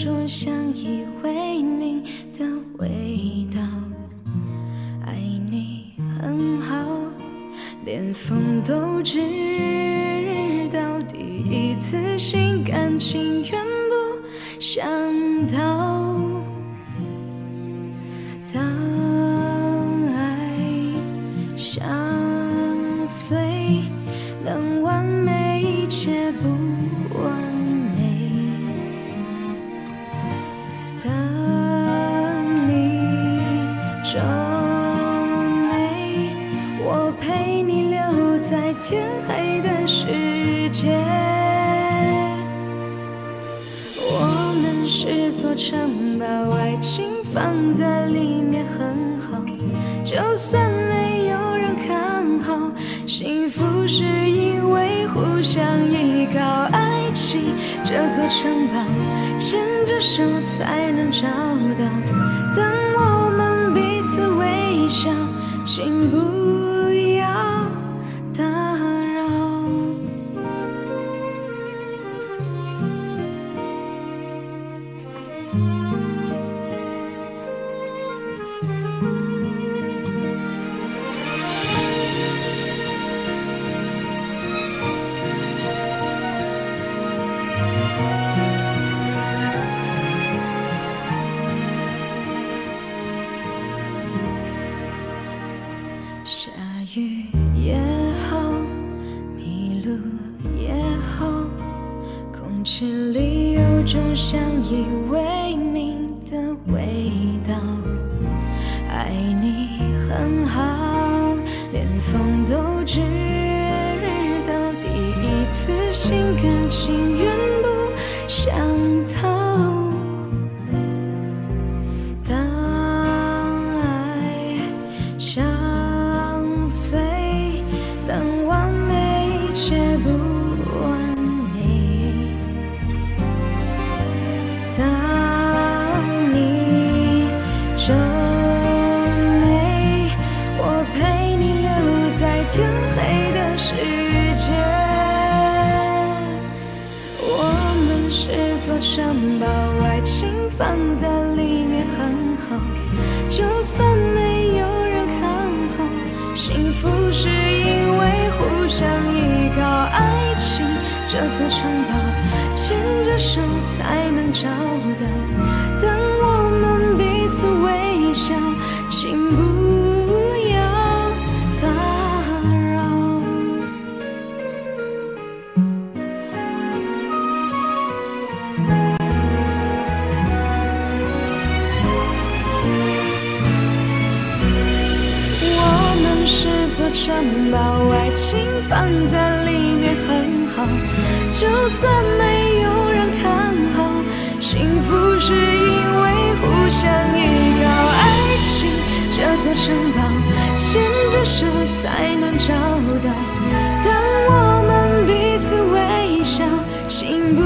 里有种相依为命的味道。爱你很好，连风都知道，第一次心甘情愿不想逃。当爱相随，能完美一切不皱眉，我陪你留在天黑的世界。我们是座城堡，爱情放在里面很好，就算没有人看好，幸福是因为互相依靠。爱情这座城堡，牵着手才能找到。请不要打扰。种相依为命的味道。爱你很好，连风都知道，第一次心甘情愿不想逃。座城堡，爱情放在里面很好，就算没有人看好，幸福是因为互相依靠。爱情这座城堡，牵着手才能找到。城堡，爱情放在里面很好，就算没有人看好，幸福是因为互相依靠。爱情这座城堡，牵着手才能找到。当我们彼此微笑，请不